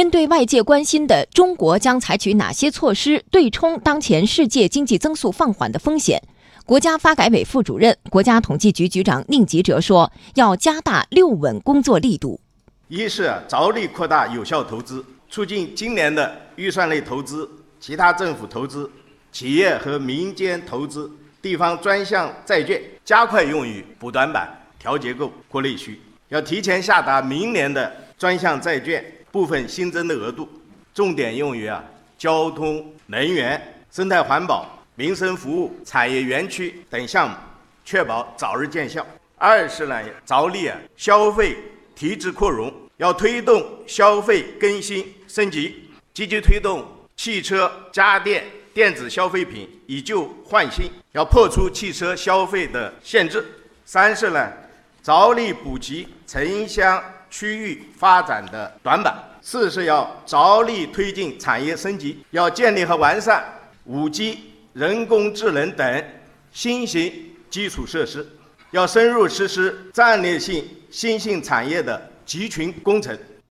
针对外界关心的中国将采取哪些措施对冲当前世界经济增速放缓的风险，国家发改委副主任、国家统计局局长宁吉喆说，要加大“六稳”工作力度。一是着力扩大有效投资，促进今年的预算类投资、其他政府投资、企业和民间投资、地方专项债券加快用于补短板、调结构、扩内需。要提前下达明年的专项债券部分新增的额度，重点用于啊交通、能源、生态环保、民生服务、产业园区等项目，确保早日见效。二是呢，着力啊消费。提质扩容，要推动消费更新升级，积极推动汽车、家电、电子消费品以旧换新，要破除汽车消费的限制。三是呢，着力补齐城乡区域发展的短板。四是要着力推进产业升级，要建立和完善五 G、人工智能等新型基础设施。要深入实施战略性新兴产业的集群工程。